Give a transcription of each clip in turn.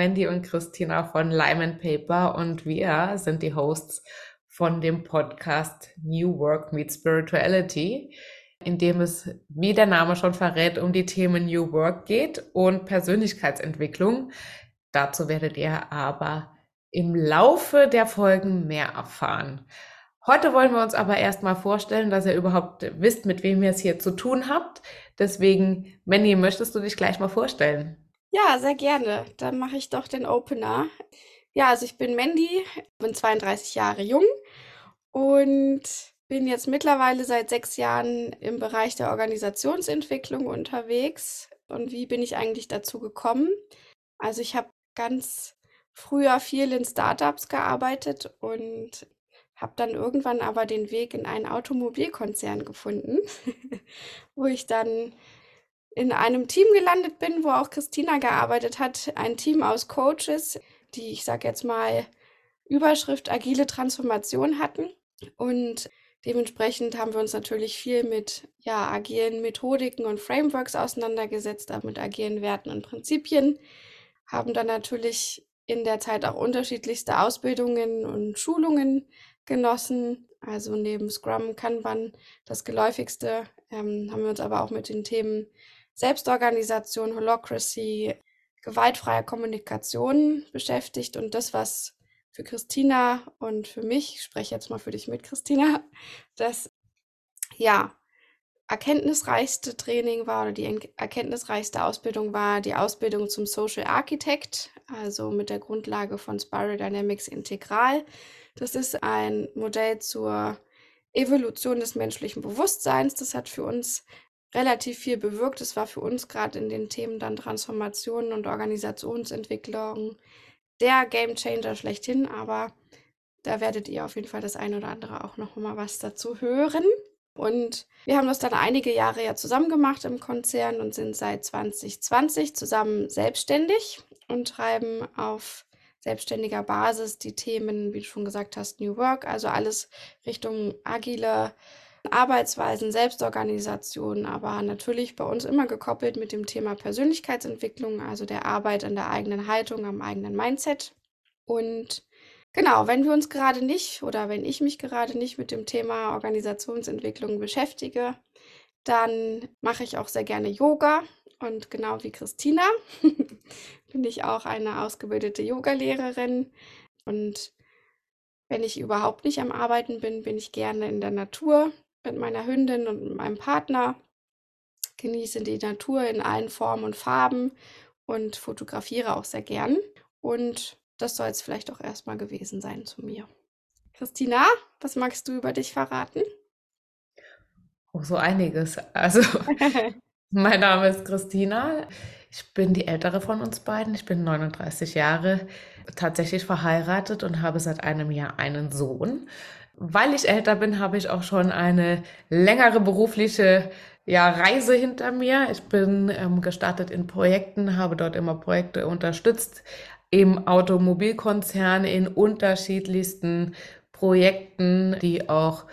Mandy und Christina von Lime Paper und wir sind die Hosts von dem Podcast New Work Meets Spirituality, in dem es, wie der Name schon verrät, um die Themen New Work geht und Persönlichkeitsentwicklung. Dazu werdet ihr aber im Laufe der Folgen mehr erfahren. Heute wollen wir uns aber erstmal vorstellen, dass ihr überhaupt wisst, mit wem ihr es hier zu tun habt. Deswegen, Manny, möchtest du dich gleich mal vorstellen? Ja, sehr gerne. Dann mache ich doch den Opener. Ja, also ich bin Mandy, bin 32 Jahre jung und bin jetzt mittlerweile seit sechs Jahren im Bereich der Organisationsentwicklung unterwegs. Und wie bin ich eigentlich dazu gekommen? Also ich habe ganz früher viel in Startups gearbeitet und habe dann irgendwann aber den Weg in einen Automobilkonzern gefunden, wo ich dann in einem Team gelandet bin, wo auch Christina gearbeitet hat. Ein Team aus Coaches, die, ich sage jetzt mal, Überschrift agile Transformation hatten. Und dementsprechend haben wir uns natürlich viel mit ja, agilen Methodiken und Frameworks auseinandergesetzt, auch mit agilen Werten und Prinzipien. Haben dann natürlich in der Zeit auch unterschiedlichste Ausbildungen und Schulungen genossen. Also neben Scrum, Kanban das geläufigste, ähm, haben wir uns aber auch mit den Themen Selbstorganisation, Holocracy, gewaltfreie Kommunikation beschäftigt und das, was für Christina und für mich, ich spreche jetzt mal für dich mit, Christina, das ja erkenntnisreichste Training war oder die erkenntnisreichste Ausbildung war die Ausbildung zum Social Architect, also mit der Grundlage von Spiral Dynamics Integral. Das ist ein Modell zur Evolution des menschlichen Bewusstseins. Das hat für uns relativ viel bewirkt. Das war für uns gerade in den Themen dann Transformation und Organisationsentwicklung der Gamechanger schlechthin. Aber da werdet ihr auf jeden Fall das eine oder andere auch noch mal was dazu hören. Und wir haben das dann einige Jahre ja zusammen gemacht im Konzern und sind seit 2020 zusammen selbstständig und treiben auf selbstständiger Basis die Themen, wie du schon gesagt hast, New Work, also alles Richtung agile Arbeitsweisen, Selbstorganisation, aber natürlich bei uns immer gekoppelt mit dem Thema Persönlichkeitsentwicklung, also der Arbeit an der eigenen Haltung, am eigenen Mindset. Und genau, wenn wir uns gerade nicht oder wenn ich mich gerade nicht mit dem Thema Organisationsentwicklung beschäftige, dann mache ich auch sehr gerne Yoga und genau wie Christina bin ich auch eine ausgebildete Yogalehrerin. Und wenn ich überhaupt nicht am Arbeiten bin, bin ich gerne in der Natur mit meiner Hündin und meinem Partner, genieße die Natur in allen Formen und Farben und fotografiere auch sehr gern. Und das soll es vielleicht auch erstmal gewesen sein zu mir. Christina, was magst du über dich verraten? Oh, so einiges. Also, mein Name ist Christina. Ich bin die ältere von uns beiden. Ich bin 39 Jahre, tatsächlich verheiratet und habe seit einem Jahr einen Sohn. Weil ich älter bin, habe ich auch schon eine längere berufliche ja, Reise hinter mir. Ich bin ähm, gestartet in Projekten, habe dort immer Projekte unterstützt im Automobilkonzern in unterschiedlichsten Projekten, die auch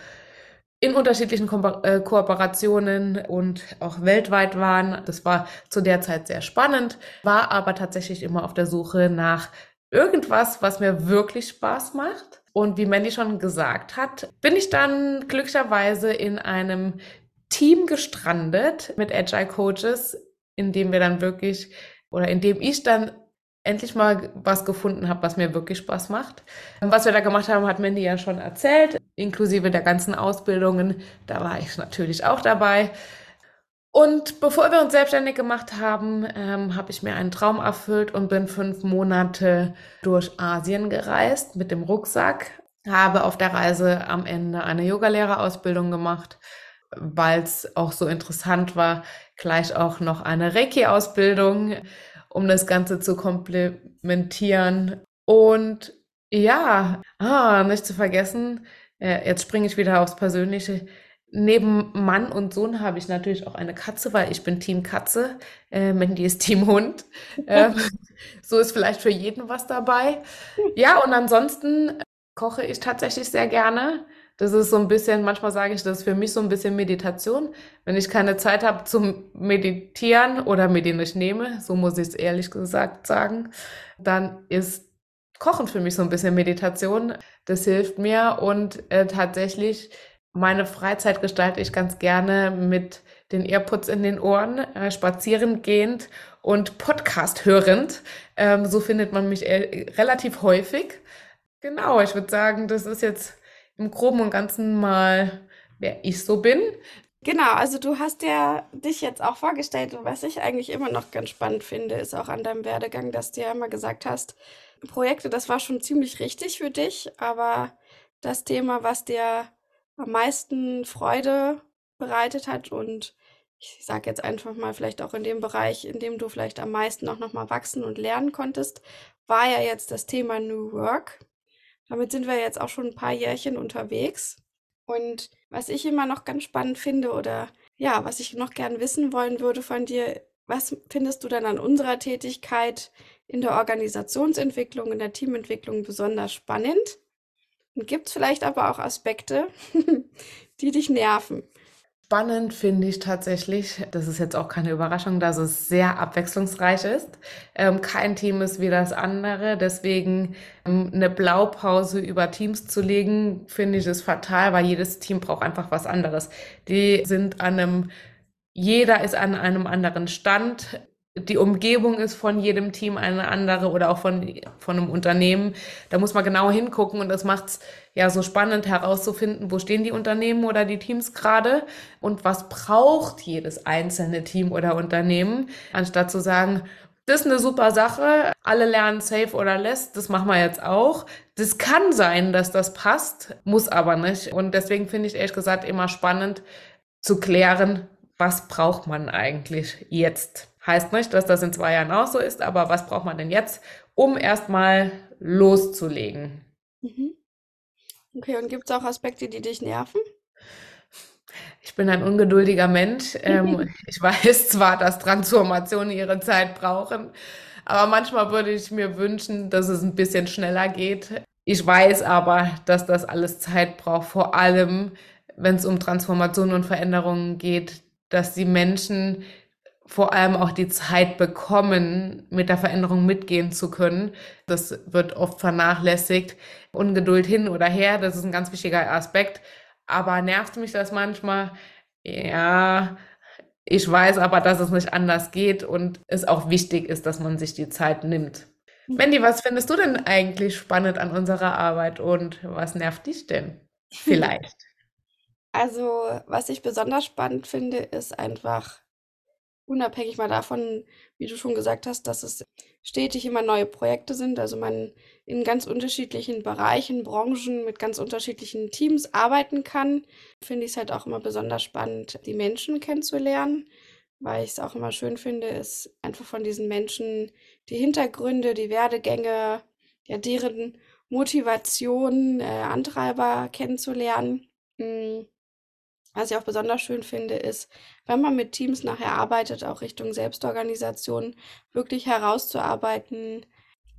in unterschiedlichen Ko äh, Kooperationen und auch weltweit waren. Das war zu der Zeit sehr spannend, war aber tatsächlich immer auf der Suche nach irgendwas, was mir wirklich Spaß macht. Und wie Mandy schon gesagt hat, bin ich dann glücklicherweise in einem Team gestrandet mit Agile Coaches, in dem wir dann wirklich oder in dem ich dann endlich mal was gefunden habe, was mir wirklich Spaß macht. Was wir da gemacht haben, hat Mandy ja schon erzählt, inklusive der ganzen Ausbildungen. Da war ich natürlich auch dabei. Und bevor wir uns selbstständig gemacht haben, ähm, habe ich mir einen Traum erfüllt und bin fünf Monate durch Asien gereist mit dem Rucksack. Habe auf der Reise am Ende eine Yogalehrerausbildung gemacht, weil es auch so interessant war, gleich auch noch eine Reiki-Ausbildung um das Ganze zu komplementieren. Und ja, ah, nicht zu vergessen, äh, jetzt springe ich wieder aufs Persönliche. Neben Mann und Sohn habe ich natürlich auch eine Katze, weil ich bin Team Katze, äh, Mandy ist Team Hund. Ähm, so ist vielleicht für jeden was dabei. Ja, und ansonsten koche ich tatsächlich sehr gerne. Das ist so ein bisschen, manchmal sage ich, das ist für mich so ein bisschen Meditation. Wenn ich keine Zeit habe zum Meditieren oder mir den nicht nehme, so muss ich es ehrlich gesagt sagen, dann ist Kochen für mich so ein bisschen Meditation. Das hilft mir und äh, tatsächlich meine Freizeit gestalte ich ganz gerne mit den Earpods in den Ohren, äh, spazieren gehend und Podcast hörend. Ähm, so findet man mich äh, relativ häufig. Genau, ich würde sagen, das ist jetzt im Groben und Ganzen mal, wer ich so bin. Genau, also du hast ja dich jetzt auch vorgestellt und was ich eigentlich immer noch ganz spannend finde, ist auch an deinem Werdegang, dass du ja immer gesagt hast, Projekte, das war schon ziemlich richtig für dich, aber das Thema, was dir am meisten Freude bereitet hat und ich sage jetzt einfach mal vielleicht auch in dem Bereich, in dem du vielleicht am meisten auch noch mal wachsen und lernen konntest, war ja jetzt das Thema New Work. Damit sind wir jetzt auch schon ein paar Jährchen unterwegs. Und was ich immer noch ganz spannend finde oder ja, was ich noch gern wissen wollen würde von dir, was findest du dann an unserer Tätigkeit in der Organisationsentwicklung, in der Teamentwicklung besonders spannend? Gibt es vielleicht aber auch Aspekte, die dich nerven? Spannend finde ich tatsächlich, das ist jetzt auch keine Überraschung, dass es sehr abwechslungsreich ist. Ähm, kein Team ist wie das andere. Deswegen ähm, eine Blaupause über Teams zu legen, finde ich ist fatal, weil jedes Team braucht einfach was anderes. Die sind an einem, jeder ist an einem anderen Stand die Umgebung ist von jedem Team eine andere oder auch von, von einem Unternehmen. Da muss man genau hingucken und das macht es ja so spannend herauszufinden, wo stehen die Unternehmen oder die Teams gerade und was braucht jedes einzelne Team oder Unternehmen, anstatt zu sagen, das ist eine super Sache, alle lernen safe oder less, das machen wir jetzt auch. Das kann sein, dass das passt, muss aber nicht. Und deswegen finde ich ehrlich gesagt immer spannend zu klären, was braucht man eigentlich jetzt? Heißt nicht, dass das in zwei Jahren auch so ist, aber was braucht man denn jetzt, um erstmal loszulegen? Mhm. Okay, und gibt es auch Aspekte, die dich nerven? Ich bin ein ungeduldiger Mensch. Ähm, ich weiß zwar, dass Transformationen ihre Zeit brauchen, aber manchmal würde ich mir wünschen, dass es ein bisschen schneller geht. Ich weiß aber, dass das alles Zeit braucht, vor allem wenn es um Transformationen und Veränderungen geht, dass die Menschen vor allem auch die Zeit bekommen, mit der Veränderung mitgehen zu können. Das wird oft vernachlässigt. Ungeduld hin oder her, das ist ein ganz wichtiger Aspekt. Aber nervt mich das manchmal? Ja, ich weiß aber, dass es nicht anders geht und es auch wichtig ist, dass man sich die Zeit nimmt. Mandy, was findest du denn eigentlich spannend an unserer Arbeit und was nervt dich denn? Vielleicht. Also, was ich besonders spannend finde, ist einfach unabhängig mal davon, wie du schon gesagt hast, dass es stetig immer neue Projekte sind, also man in ganz unterschiedlichen Bereichen, Branchen mit ganz unterschiedlichen Teams arbeiten kann, finde ich es halt auch immer besonders spannend, die Menschen kennenzulernen, weil ich es auch immer schön finde, ist einfach von diesen Menschen die Hintergründe, die Werdegänge, ja, deren Motivation, äh, Antreiber kennenzulernen. Mhm. Was ich auch besonders schön finde, ist, wenn man mit Teams nachher arbeitet, auch Richtung Selbstorganisation, wirklich herauszuarbeiten,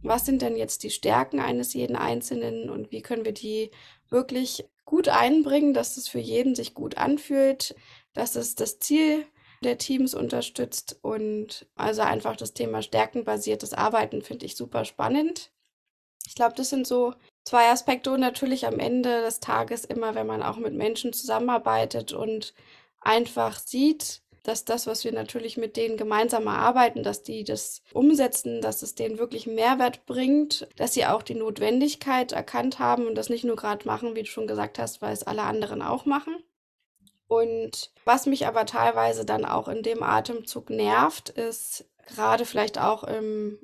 was sind denn jetzt die Stärken eines jeden Einzelnen und wie können wir die wirklich gut einbringen, dass es für jeden sich gut anfühlt, dass es das Ziel der Teams unterstützt und also einfach das Thema stärkenbasiertes Arbeiten finde ich super spannend. Ich glaube, das sind so zwei Aspekte und natürlich am Ende des Tages immer, wenn man auch mit Menschen zusammenarbeitet und einfach sieht, dass das, was wir natürlich mit denen gemeinsam erarbeiten, dass die das umsetzen, dass es denen wirklich Mehrwert bringt, dass sie auch die Notwendigkeit erkannt haben und das nicht nur gerade machen, wie du schon gesagt hast, weil es alle anderen auch machen. Und was mich aber teilweise dann auch in dem Atemzug nervt, ist gerade vielleicht auch im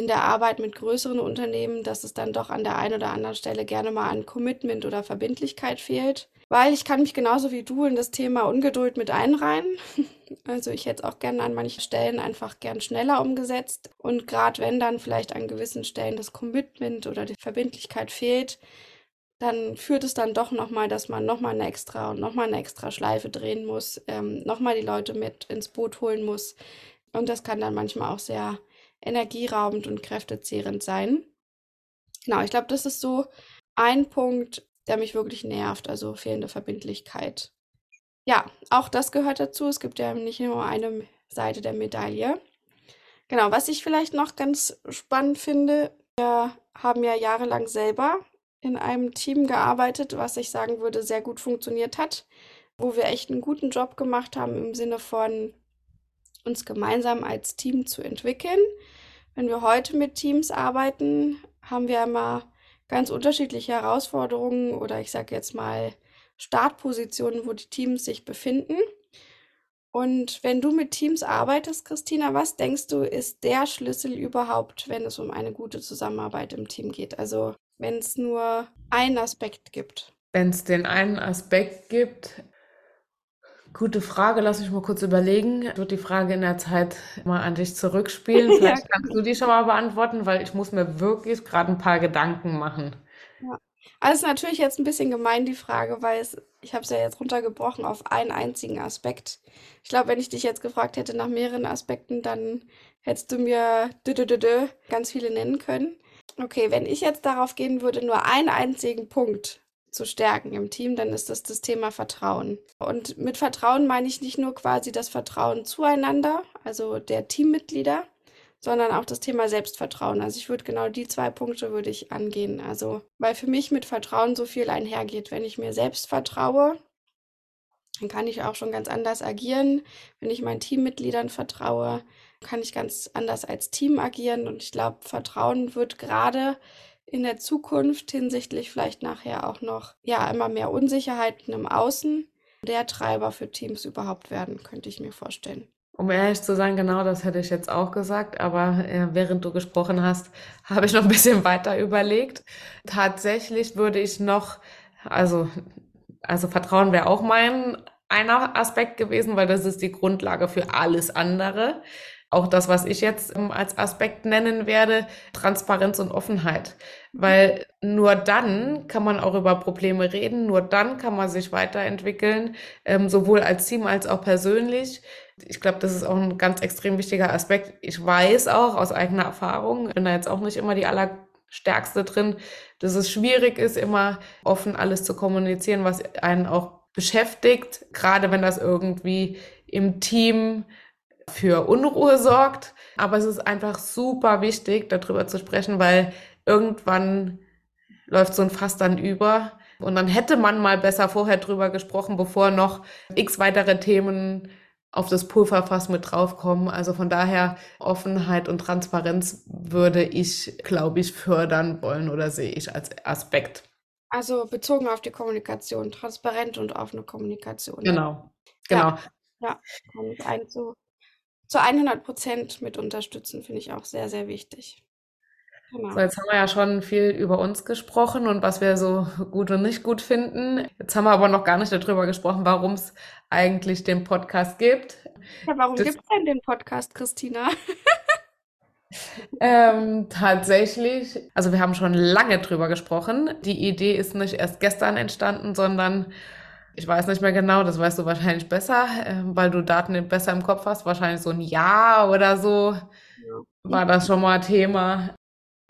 in der Arbeit mit größeren Unternehmen, dass es dann doch an der einen oder anderen Stelle gerne mal an Commitment oder Verbindlichkeit fehlt. Weil ich kann mich genauso wie du in das Thema Ungeduld mit einreihen. Also ich hätte es auch gerne an manchen Stellen einfach gern schneller umgesetzt. Und gerade wenn dann vielleicht an gewissen Stellen das Commitment oder die Verbindlichkeit fehlt, dann führt es dann doch nochmal, dass man nochmal eine extra und nochmal eine extra Schleife drehen muss, ähm, nochmal die Leute mit ins Boot holen muss. Und das kann dann manchmal auch sehr energieraubend und kräftezehrend sein. Genau, ich glaube, das ist so ein Punkt, der mich wirklich nervt, also fehlende Verbindlichkeit. Ja, auch das gehört dazu. Es gibt ja nicht nur eine Seite der Medaille. Genau, was ich vielleicht noch ganz spannend finde, wir haben ja jahrelang selber in einem Team gearbeitet, was ich sagen würde, sehr gut funktioniert hat, wo wir echt einen guten Job gemacht haben im Sinne von uns gemeinsam als Team zu entwickeln. Wenn wir heute mit Teams arbeiten, haben wir immer ganz unterschiedliche Herausforderungen oder ich sage jetzt mal Startpositionen, wo die Teams sich befinden. Und wenn du mit Teams arbeitest, Christina, was denkst du, ist der Schlüssel überhaupt, wenn es um eine gute Zusammenarbeit im Team geht? Also wenn es nur einen Aspekt gibt. Wenn es den einen Aspekt gibt, gute Frage, lass mich mal kurz überlegen. Ich würde die Frage in der Zeit mal an dich zurückspielen. Vielleicht ja, kannst du die schon mal beantworten, weil ich muss mir wirklich gerade ein paar Gedanken machen. Ja. Also ist natürlich jetzt ein bisschen gemein die Frage, weil es, ich habe es ja jetzt runtergebrochen auf einen einzigen Aspekt. Ich glaube, wenn ich dich jetzt gefragt hätte nach mehreren Aspekten, dann hättest du mir ganz viele nennen können. Okay, wenn ich jetzt darauf gehen würde, nur einen einzigen Punkt zu stärken im Team, dann ist das das Thema Vertrauen. Und mit Vertrauen meine ich nicht nur quasi das Vertrauen zueinander, also der Teammitglieder, sondern auch das Thema Selbstvertrauen. Also ich würde genau die zwei Punkte würde ich angehen. Also, weil für mich mit Vertrauen so viel einhergeht. Wenn ich mir selbst vertraue, dann kann ich auch schon ganz anders agieren. Wenn ich meinen Teammitgliedern vertraue, kann ich ganz anders als Team agieren. Und ich glaube, Vertrauen wird gerade in der Zukunft hinsichtlich vielleicht nachher auch noch, ja, immer mehr Unsicherheiten im Außen der Treiber für Teams überhaupt werden, könnte ich mir vorstellen. Um ehrlich zu sein, genau das hätte ich jetzt auch gesagt, aber äh, während du gesprochen hast, habe ich noch ein bisschen weiter überlegt. Tatsächlich würde ich noch, also, also Vertrauen wäre auch mein einer Aspekt gewesen, weil das ist die Grundlage für alles andere. Auch das, was ich jetzt ähm, als Aspekt nennen werde, Transparenz und Offenheit. Weil nur dann kann man auch über Probleme reden, nur dann kann man sich weiterentwickeln, ähm, sowohl als Team als auch persönlich ich glaube, das ist auch ein ganz extrem wichtiger Aspekt. Ich weiß auch aus eigener Erfahrung, bin da jetzt auch nicht immer die allerstärkste drin, dass es schwierig ist, immer offen alles zu kommunizieren, was einen auch beschäftigt, gerade wenn das irgendwie im Team für Unruhe sorgt. Aber es ist einfach super wichtig, darüber zu sprechen, weil irgendwann läuft so ein Fass dann über. Und dann hätte man mal besser vorher drüber gesprochen, bevor noch x weitere Themen auf das Pulverfass mit draufkommen. Also von daher Offenheit und Transparenz würde ich, glaube ich, fördern wollen oder sehe ich als Aspekt. Also bezogen auf die Kommunikation, transparent und offene Kommunikation. Genau, genau. Ja, ja kann ich einen zu, zu 100 Prozent mit unterstützen, finde ich auch sehr, sehr wichtig. Genau. So, jetzt haben wir ja schon viel über uns gesprochen und was wir so gut und nicht gut finden. Jetzt haben wir aber noch gar nicht darüber gesprochen, warum es eigentlich den Podcast gibt. Ja, warum gibt es denn den Podcast, Christina? ähm, tatsächlich, also wir haben schon lange drüber gesprochen. Die Idee ist nicht erst gestern entstanden, sondern ich weiß nicht mehr genau, das weißt du wahrscheinlich besser, äh, weil du Daten besser im Kopf hast. Wahrscheinlich so ein Jahr oder so ja. war das schon mal Thema.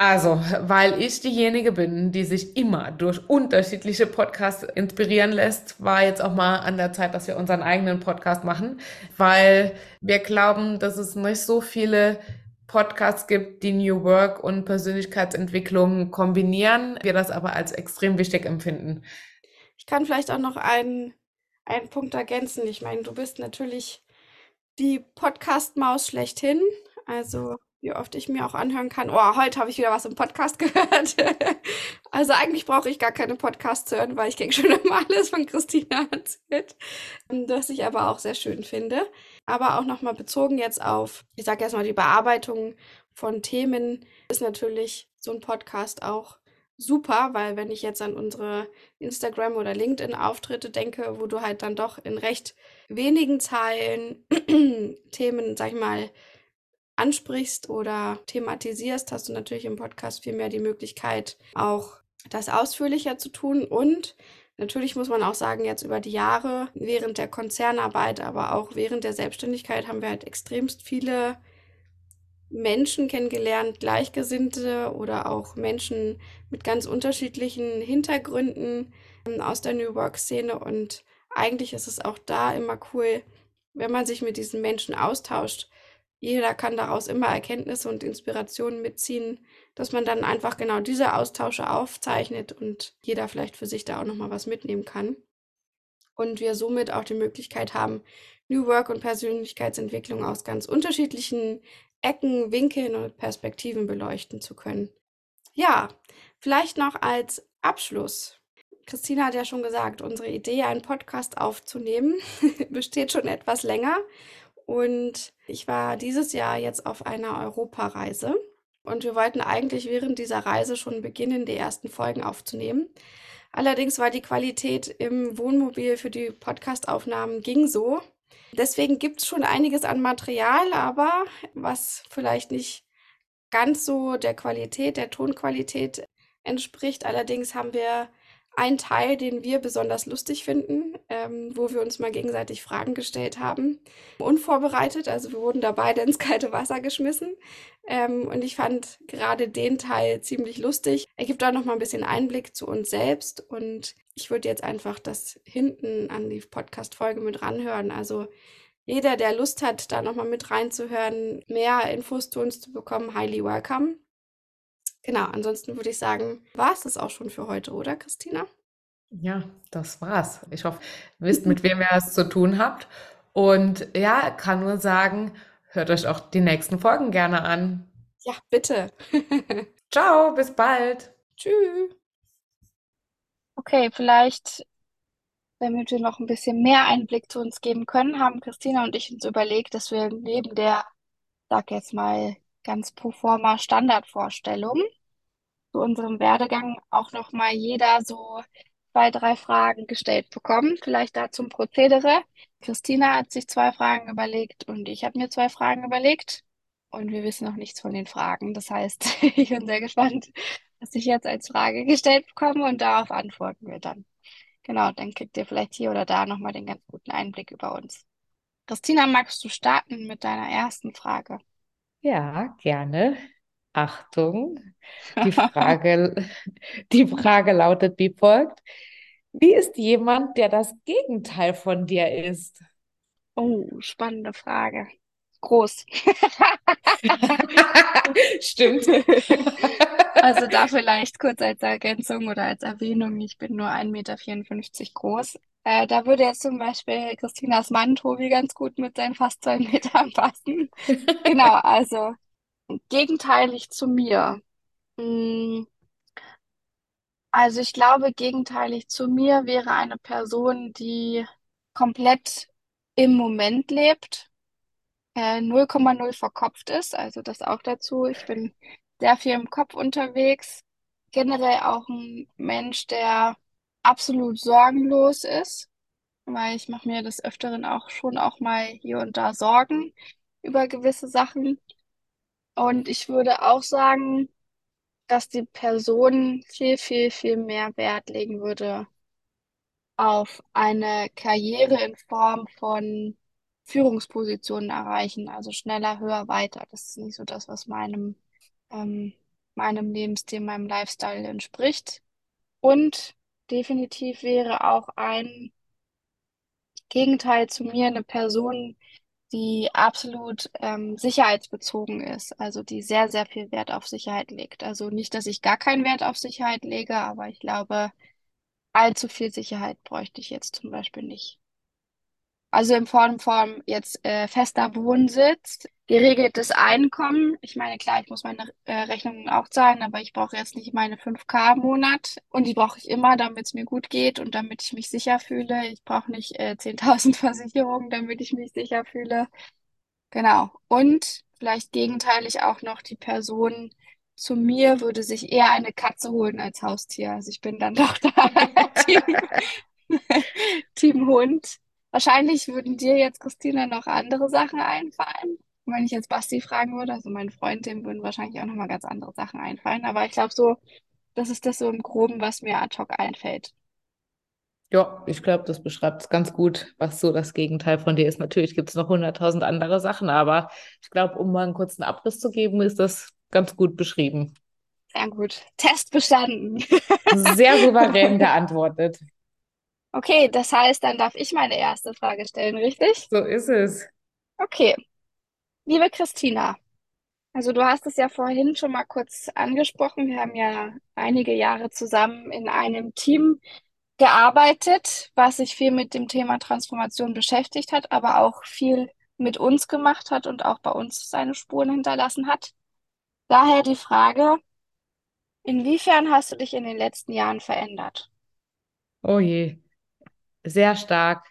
Also, weil ich diejenige bin, die sich immer durch unterschiedliche Podcasts inspirieren lässt, war jetzt auch mal an der Zeit, dass wir unseren eigenen Podcast machen, weil wir glauben, dass es nicht so viele Podcasts gibt, die New Work und Persönlichkeitsentwicklung kombinieren, wir das aber als extrem wichtig empfinden. Ich kann vielleicht auch noch einen, einen Punkt ergänzen. Ich meine, du bist natürlich die Podcast-Maus schlechthin. Also wie oft ich mir auch anhören kann, oh, heute habe ich wieder was im Podcast gehört. also eigentlich brauche ich gar keine Podcasts hören, weil ich kriege schon immer alles von Christina erzählt, das ich aber auch sehr schön finde. Aber auch nochmal bezogen jetzt auf, ich sage erstmal die Bearbeitung von Themen, ist natürlich so ein Podcast auch super, weil wenn ich jetzt an unsere Instagram- oder LinkedIn-Auftritte denke, wo du halt dann doch in recht wenigen Zeilen Themen, sag ich mal, ansprichst oder thematisierst, hast du natürlich im Podcast viel mehr die Möglichkeit, auch das ausführlicher zu tun. Und natürlich muss man auch sagen, jetzt über die Jahre, während der Konzernarbeit, aber auch während der Selbstständigkeit, haben wir halt extremst viele Menschen kennengelernt, Gleichgesinnte oder auch Menschen mit ganz unterschiedlichen Hintergründen ähm, aus der New Work-Szene. Und eigentlich ist es auch da immer cool, wenn man sich mit diesen Menschen austauscht. Jeder kann daraus immer Erkenntnisse und Inspirationen mitziehen, dass man dann einfach genau diese Austausche aufzeichnet und jeder vielleicht für sich da auch nochmal was mitnehmen kann. Und wir somit auch die Möglichkeit haben, New Work und Persönlichkeitsentwicklung aus ganz unterschiedlichen Ecken, Winkeln und Perspektiven beleuchten zu können. Ja, vielleicht noch als Abschluss. Christina hat ja schon gesagt, unsere Idee, einen Podcast aufzunehmen, besteht schon etwas länger. Und ich war dieses Jahr jetzt auf einer Europareise. Und wir wollten eigentlich während dieser Reise schon beginnen, die ersten Folgen aufzunehmen. Allerdings war die Qualität im Wohnmobil für die Podcastaufnahmen ging so. Deswegen gibt es schon einiges an Material, aber was vielleicht nicht ganz so der Qualität, der Tonqualität entspricht. Allerdings haben wir einen Teil, den wir besonders lustig finden, ähm, wo wir uns mal gegenseitig Fragen gestellt haben. Unvorbereitet, also wir wurden da beide ins kalte Wasser geschmissen. Ähm, und ich fand gerade den Teil ziemlich lustig. Er gibt auch noch mal ein bisschen Einblick zu uns selbst. Und ich würde jetzt einfach das hinten an die Podcast-Folge mit ranhören. Also jeder, der Lust hat, da noch mal mit reinzuhören, mehr Infos zu uns zu bekommen, highly welcome. Genau, ansonsten würde ich sagen, war es das auch schon für heute, oder Christina? Ja, das war's. Ich hoffe, ihr wisst, mit wem ihr es zu tun habt. Und ja, kann nur sagen, hört euch auch die nächsten Folgen gerne an. Ja, bitte. Ciao, bis bald. Tschüss. Okay, vielleicht, damit wir noch ein bisschen mehr Einblick zu uns geben können, haben Christina und ich uns überlegt, dass wir neben der, sag jetzt mal, ganz pro forma Standardvorstellung zu unserem Werdegang auch noch mal jeder so zwei, drei Fragen gestellt bekommen. Vielleicht da zum Prozedere. Christina hat sich zwei Fragen überlegt und ich habe mir zwei Fragen überlegt und wir wissen noch nichts von den Fragen. Das heißt, ich bin sehr gespannt, was ich jetzt als Frage gestellt bekomme und darauf antworten wir dann. Genau, dann kriegt ihr vielleicht hier oder da nochmal den ganz guten Einblick über uns. Christina, magst du starten mit deiner ersten Frage? Ja, gerne. Achtung, die Frage, die Frage lautet wie folgt. Wie ist jemand, der das Gegenteil von dir ist? Oh, spannende Frage. Groß. Stimmt. Also da vielleicht kurz als Ergänzung oder als Erwähnung, ich bin nur 1,54 Meter groß. Äh, da würde jetzt zum Beispiel Christinas Mann Tobi ganz gut mit seinen fast zwei Metern passen. Genau, also gegenteilig zu mir. Hm, also ich glaube, gegenteilig zu mir wäre eine Person, die komplett im Moment lebt, äh, 0,0 verkopft ist. Also das auch dazu. Ich bin sehr viel im Kopf unterwegs. Generell auch ein Mensch, der absolut sorgenlos ist, weil ich mache mir des Öfteren auch schon auch mal hier und da Sorgen über gewisse Sachen. Und ich würde auch sagen, dass die Person viel, viel, viel mehr Wert legen würde auf eine Karriere in Form von Führungspositionen erreichen, also schneller, höher, weiter. Das ist nicht so das, was meinem, ähm, meinem Lebensstil, meinem Lifestyle entspricht. Und definitiv wäre auch ein Gegenteil zu mir eine Person, die absolut ähm, sicherheitsbezogen ist, also die sehr, sehr viel Wert auf Sicherheit legt. Also nicht, dass ich gar keinen Wert auf Sicherheit lege, aber ich glaube, allzu viel Sicherheit bräuchte ich jetzt zum Beispiel nicht. Also in Form von jetzt äh, fester Wohnsitz, geregeltes Einkommen. Ich meine, klar, ich muss meine äh, Rechnungen auch zahlen, aber ich brauche jetzt nicht meine 5K im Monat. Und die brauche ich immer, damit es mir gut geht und damit ich mich sicher fühle. Ich brauche nicht äh, 10.000 Versicherungen, damit ich mich sicher fühle. Genau. Und vielleicht gegenteilig auch noch die Person zu mir würde sich eher eine Katze holen als Haustier. Also ich bin dann doch da Team, Team Hund. Wahrscheinlich würden dir jetzt, Christina, noch andere Sachen einfallen. Und wenn ich jetzt Basti fragen würde, also meinen Freund, dem würden wahrscheinlich auch nochmal ganz andere Sachen einfallen. Aber ich glaube so, das ist das so im Groben, was mir ad hoc einfällt. Ja, ich glaube, das beschreibt es ganz gut, was so das Gegenteil von dir ist. Natürlich gibt es noch hunderttausend andere Sachen, aber ich glaube, um mal einen kurzen Abriss zu geben, ist das ganz gut beschrieben. Sehr gut. Test bestanden. Sehr souverän geantwortet. Okay, das heißt, dann darf ich meine erste Frage stellen, richtig? So ist es. Okay. Liebe Christina, also du hast es ja vorhin schon mal kurz angesprochen. Wir haben ja einige Jahre zusammen in einem Team gearbeitet, was sich viel mit dem Thema Transformation beschäftigt hat, aber auch viel mit uns gemacht hat und auch bei uns seine Spuren hinterlassen hat. Daher die Frage, inwiefern hast du dich in den letzten Jahren verändert? Oh je, sehr stark.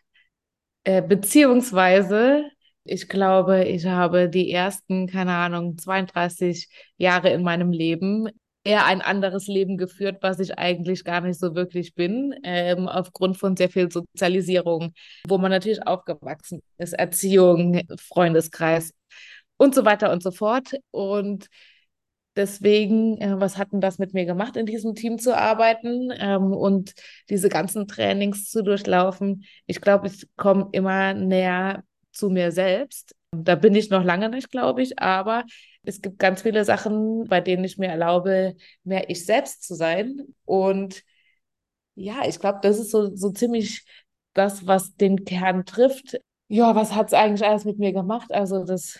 Äh, beziehungsweise, ich glaube, ich habe die ersten, keine Ahnung, 32 Jahre in meinem Leben eher ein anderes Leben geführt, was ich eigentlich gar nicht so wirklich bin, ähm, aufgrund von sehr viel Sozialisierung, wo man natürlich aufgewachsen ist, Erziehung, Freundeskreis und so weiter und so fort. Und deswegen, äh, was hat denn das mit mir gemacht, in diesem Team zu arbeiten ähm, und diese ganzen Trainings zu durchlaufen? Ich glaube, ich komme immer näher zu mir selbst. Da bin ich noch lange nicht, glaube ich, aber es gibt ganz viele Sachen, bei denen ich mir erlaube, mehr ich selbst zu sein. Und ja, ich glaube, das ist so, so ziemlich das, was den Kern trifft. Ja, was hat es eigentlich alles mit mir gemacht? Also das,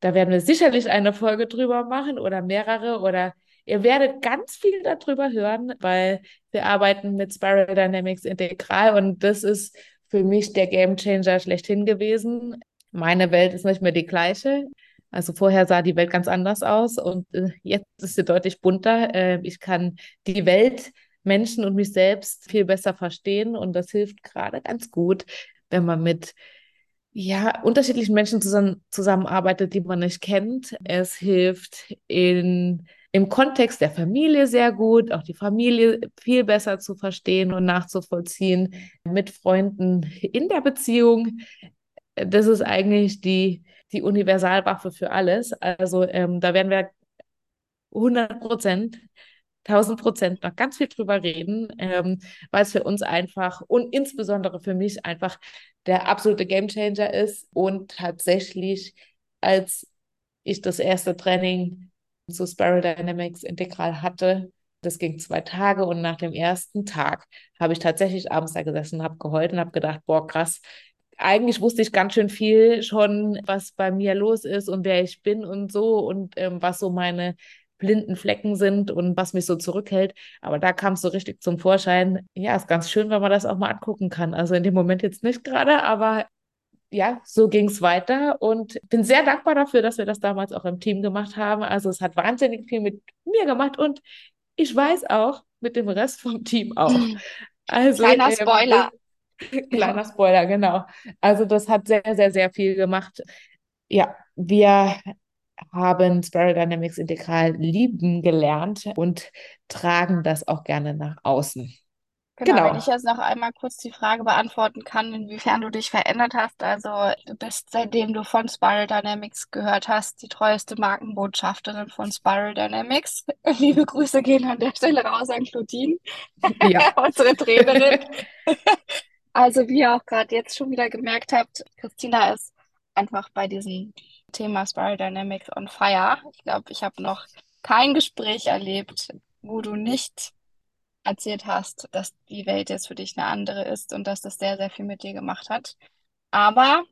da werden wir sicherlich eine Folge drüber machen oder mehrere oder ihr werdet ganz viel darüber hören, weil wir arbeiten mit Spiral Dynamics integral und das ist für mich der Game Changer schlechthin gewesen. Meine Welt ist nicht mehr die gleiche. Also vorher sah die Welt ganz anders aus und äh, jetzt ist sie deutlich bunter. Äh, ich kann die Welt, Menschen und mich selbst viel besser verstehen und das hilft gerade ganz gut, wenn man mit ja, unterschiedlichen Menschen zusammen, zusammenarbeitet, die man nicht kennt. Es hilft in, im Kontext der Familie sehr gut, auch die Familie viel besser zu verstehen und nachzuvollziehen, mit Freunden in der Beziehung. Das ist eigentlich die, die Universalwaffe für alles. Also ähm, da werden wir 100 Prozent, 1000 Prozent noch ganz viel drüber reden, ähm, weil es für uns einfach und insbesondere für mich einfach der absolute Gamechanger ist und tatsächlich, als ich das erste Training zu Spiral Dynamics integral hatte, das ging zwei Tage und nach dem ersten Tag habe ich tatsächlich abends da gesessen, habe geheult und habe gedacht, boah, krass, eigentlich wusste ich ganz schön viel schon, was bei mir los ist und wer ich bin und so und ähm, was so meine blinden Flecken sind und was mich so zurückhält. Aber da kam es so richtig zum Vorschein. Ja, ist ganz schön, wenn man das auch mal angucken kann. Also in dem Moment jetzt nicht gerade, aber ja, so ging es weiter und bin sehr dankbar dafür, dass wir das damals auch im Team gemacht haben. Also es hat wahnsinnig viel mit mir gemacht und ich weiß auch mit dem Rest vom Team auch. Also, Kleiner ähm, Spoiler. Kleiner Spoiler, genau. Also das hat sehr, sehr, sehr viel gemacht. Ja, wir haben Spiral Dynamics Integral lieben gelernt und tragen das auch gerne nach außen. Genau, genau, wenn ich jetzt noch einmal kurz die Frage beantworten kann, inwiefern du dich verändert hast. Also du bist, seitdem du von Spiral Dynamics gehört hast, die treueste Markenbotschafterin von Spiral Dynamics. Liebe Grüße gehen an der Stelle raus an Claudine, ja. unsere Trainerin. Also wie ihr auch gerade jetzt schon wieder gemerkt habt, Christina ist einfach bei diesem Thema Spiral Dynamics on fire. Ich glaube, ich habe noch kein Gespräch erlebt, wo du nicht erzählt hast, dass die Welt jetzt für dich eine andere ist und dass das sehr, sehr viel mit dir gemacht hat. Aber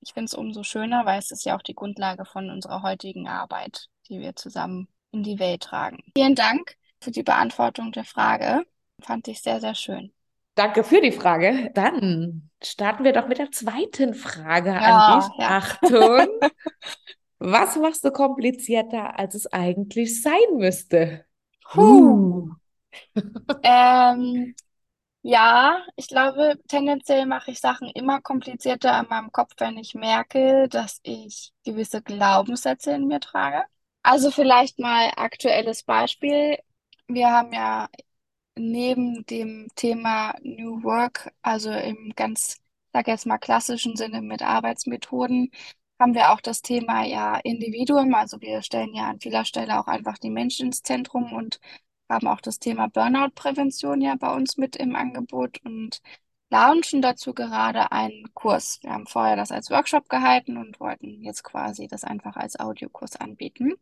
ich finde es umso schöner, weil es ist ja auch die Grundlage von unserer heutigen Arbeit, die wir zusammen in die Welt tragen. Vielen Dank für die Beantwortung der Frage. Fand ich sehr, sehr schön. Danke für die Frage. Dann starten wir doch mit der zweiten Frage ja, an dich. Ja. Achtung. Was machst du komplizierter, als es eigentlich sein müsste? Huh. Ähm, ja, ich glaube, tendenziell mache ich Sachen immer komplizierter in meinem Kopf, wenn ich merke, dass ich gewisse Glaubenssätze in mir trage. Also vielleicht mal aktuelles Beispiel. Wir haben ja neben dem Thema New Work, also im ganz, sag jetzt mal klassischen Sinne mit Arbeitsmethoden, haben wir auch das Thema ja Individuum. Also wir stellen ja an vieler Stelle auch einfach die Menschen ins Zentrum und haben auch das Thema Burnout-Prävention ja bei uns mit im Angebot und launchen dazu gerade einen Kurs. Wir haben vorher das als Workshop gehalten und wollten jetzt quasi das einfach als Audiokurs anbieten.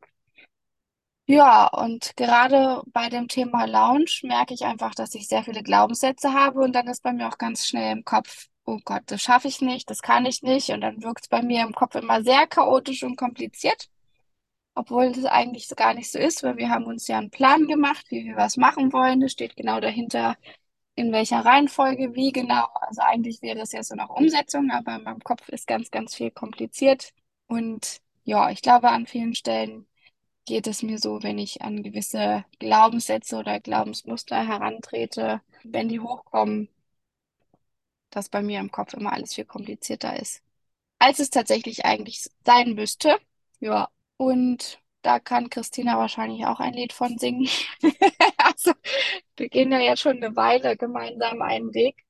Ja, und gerade bei dem Thema Lounge merke ich einfach, dass ich sehr viele Glaubenssätze habe und dann ist bei mir auch ganz schnell im Kopf, oh Gott, das schaffe ich nicht, das kann ich nicht und dann wirkt es bei mir im Kopf immer sehr chaotisch und kompliziert, obwohl das eigentlich so gar nicht so ist, weil wir haben uns ja einen Plan gemacht, wie wir was machen wollen. Es steht genau dahinter, in welcher Reihenfolge, wie genau. Also eigentlich wäre es ja so nach Umsetzung, aber in meinem Kopf ist ganz, ganz viel kompliziert und ja, ich glaube, an vielen Stellen geht es mir so, wenn ich an gewisse Glaubenssätze oder Glaubensmuster herantrete, wenn die hochkommen, dass bei mir im Kopf immer alles viel komplizierter ist, als es tatsächlich eigentlich sein müsste. Ja, und da kann Christina wahrscheinlich auch ein Lied von singen. also, wir gehen ja jetzt schon eine Weile gemeinsam einen Weg.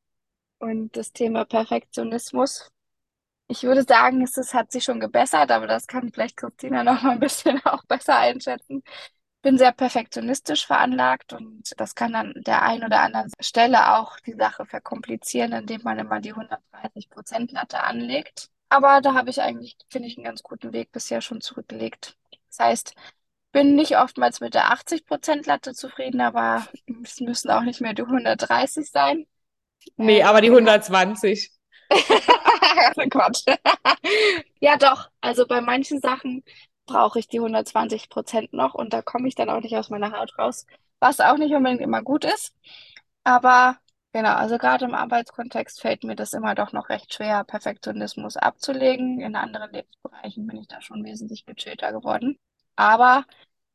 Und das Thema Perfektionismus ich würde sagen, es ist, hat sich schon gebessert, aber das kann vielleicht Christina noch mal ein bisschen auch besser einschätzen. Ich bin sehr perfektionistisch veranlagt und das kann an der einen oder anderen Stelle auch die Sache verkomplizieren, indem man immer die 130% Latte anlegt. Aber da habe ich eigentlich, finde ich, einen ganz guten Weg bisher schon zurückgelegt. Das heißt, bin nicht oftmals mit der 80% Latte zufrieden, aber es müssen auch nicht mehr die 130 sein. Nee, aber die 120. Quatsch. ja, doch. Also bei manchen Sachen brauche ich die 120 Prozent noch und da komme ich dann auch nicht aus meiner Haut raus, was auch nicht unbedingt immer gut ist. Aber genau, also gerade im Arbeitskontext fällt mir das immer doch noch recht schwer, Perfektionismus abzulegen. In anderen Lebensbereichen bin ich da schon wesentlich gechillter geworden. Aber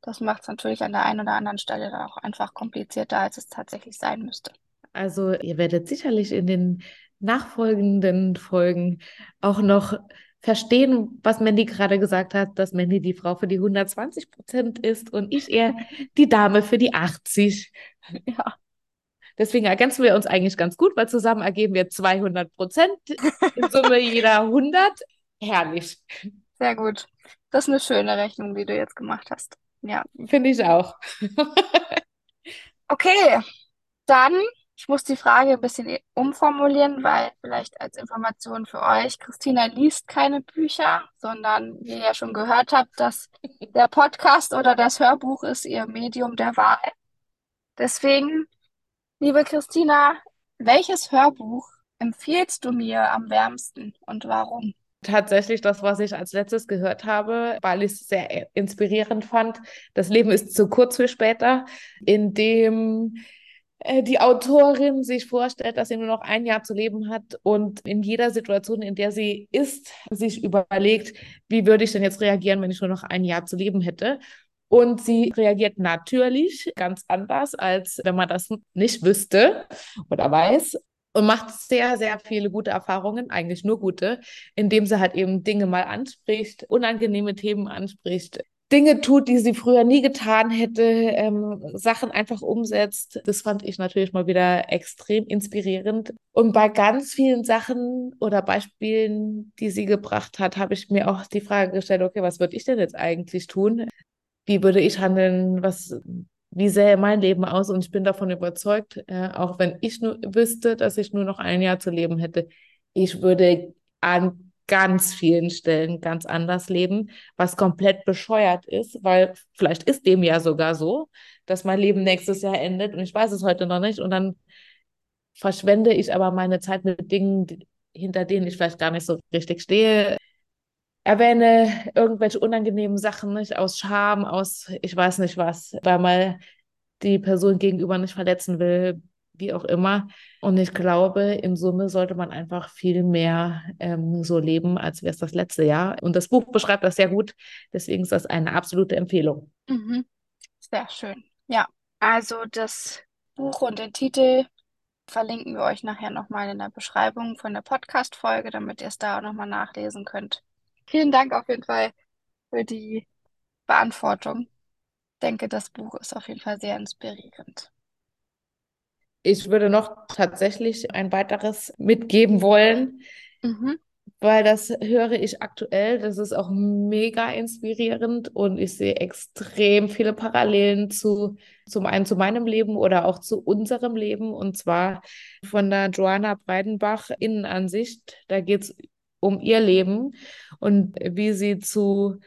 das macht es natürlich an der einen oder anderen Stelle dann auch einfach komplizierter, als es tatsächlich sein müsste. Also ihr werdet sicherlich in den nachfolgenden Folgen auch noch verstehen, was Mandy gerade gesagt hat, dass Mandy die Frau für die 120 Prozent ist und ich eher die Dame für die 80. Ja. Deswegen ergänzen wir uns eigentlich ganz gut, weil zusammen ergeben wir 200 Prozent, in Summe jeder 100. Herrlich. Sehr gut. Das ist eine schöne Rechnung, die du jetzt gemacht hast. Ja. Finde ich auch. okay, dann ich muss die Frage ein bisschen umformulieren, weil vielleicht als Information für euch, Christina liest keine Bücher, sondern wie ihr ja schon gehört habt, dass der Podcast oder das Hörbuch ist ihr Medium der Wahl. Deswegen, liebe Christina, welches Hörbuch empfiehlst du mir am wärmsten und warum? Tatsächlich das, was ich als letztes gehört habe, weil ich es sehr inspirierend fand. Das Leben ist zu kurz für später, in dem äh, die Autorin sich vorstellt, dass sie nur noch ein Jahr zu leben hat und in jeder Situation, in der sie ist, sich überlegt, wie würde ich denn jetzt reagieren, wenn ich nur noch ein Jahr zu leben hätte. Und sie reagiert natürlich ganz anders, als wenn man das nicht wüsste oder weiß. Und macht sehr, sehr viele gute Erfahrungen, eigentlich nur gute, indem sie halt eben Dinge mal anspricht, unangenehme Themen anspricht, Dinge tut, die sie früher nie getan hätte, ähm, Sachen einfach umsetzt. Das fand ich natürlich mal wieder extrem inspirierend. Und bei ganz vielen Sachen oder Beispielen, die sie gebracht hat, habe ich mir auch die Frage gestellt, okay, was würde ich denn jetzt eigentlich tun? Wie würde ich handeln? Was, wie sähe mein Leben aus? Und ich bin davon überzeugt, äh, auch wenn ich nur wüsste, dass ich nur noch ein Jahr zu leben hätte, ich würde an ganz vielen Stellen ganz anders leben, was komplett bescheuert ist, weil vielleicht ist dem ja sogar so, dass mein Leben nächstes Jahr endet und ich weiß es heute noch nicht und dann verschwende ich aber meine Zeit mit Dingen, hinter denen ich vielleicht gar nicht so richtig stehe. Erwähne irgendwelche unangenehmen Sachen nicht aus Scham, aus ich weiß nicht was, weil man die Person gegenüber nicht verletzen will, wie auch immer. Und ich glaube, in Summe sollte man einfach viel mehr ähm, so leben, als wäre es das letzte Jahr. Und das Buch beschreibt das sehr gut. Deswegen ist das eine absolute Empfehlung. Mhm. Sehr schön. Ja, also das Buch und den Titel verlinken wir euch nachher nochmal in der Beschreibung von der Podcast-Folge, damit ihr es da auch nochmal nachlesen könnt. Vielen Dank auf jeden Fall für die Beantwortung. Ich denke, das Buch ist auf jeden Fall sehr inspirierend. Ich würde noch tatsächlich ein weiteres mitgeben wollen. Mhm. weil das höre ich aktuell. Das ist auch mega inspirierend und ich sehe extrem viele Parallelen zu, zum einen zu meinem Leben oder auch zu unserem Leben und zwar von der Joanna Breidenbach Innenansicht. Da geht es um ihr Leben und wie sie zu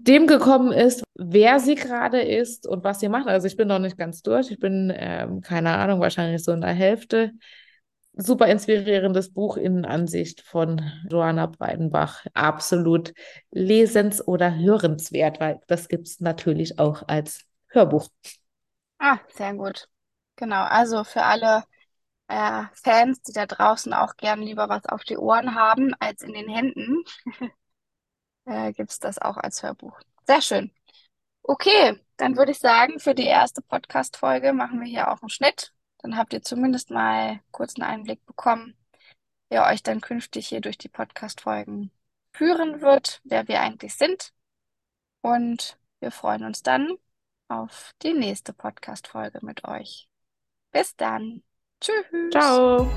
dem gekommen ist, wer sie gerade ist und was sie macht. Also ich bin noch nicht ganz durch. Ich bin, ähm, keine Ahnung, wahrscheinlich so in der Hälfte super inspirierendes Buch in Ansicht von Joanna Breidenbach. Absolut lesens- oder hörenswert, weil das gibt es natürlich auch als Hörbuch. Ah, sehr gut. Genau, also für alle äh, Fans, die da draußen auch gern lieber was auf die Ohren haben als in den Händen, äh, gibt es das auch als Hörbuch. Sehr schön. Okay, dann würde ich sagen, für die erste Podcast-Folge machen wir hier auch einen Schnitt. Dann habt ihr zumindest mal kurz einen Einblick bekommen, wer euch dann künftig hier durch die Podcast-Folgen führen wird, wer wir eigentlich sind. Und wir freuen uns dann auf die nächste Podcast-Folge mit euch. Bis dann. Tschüss. Ciao.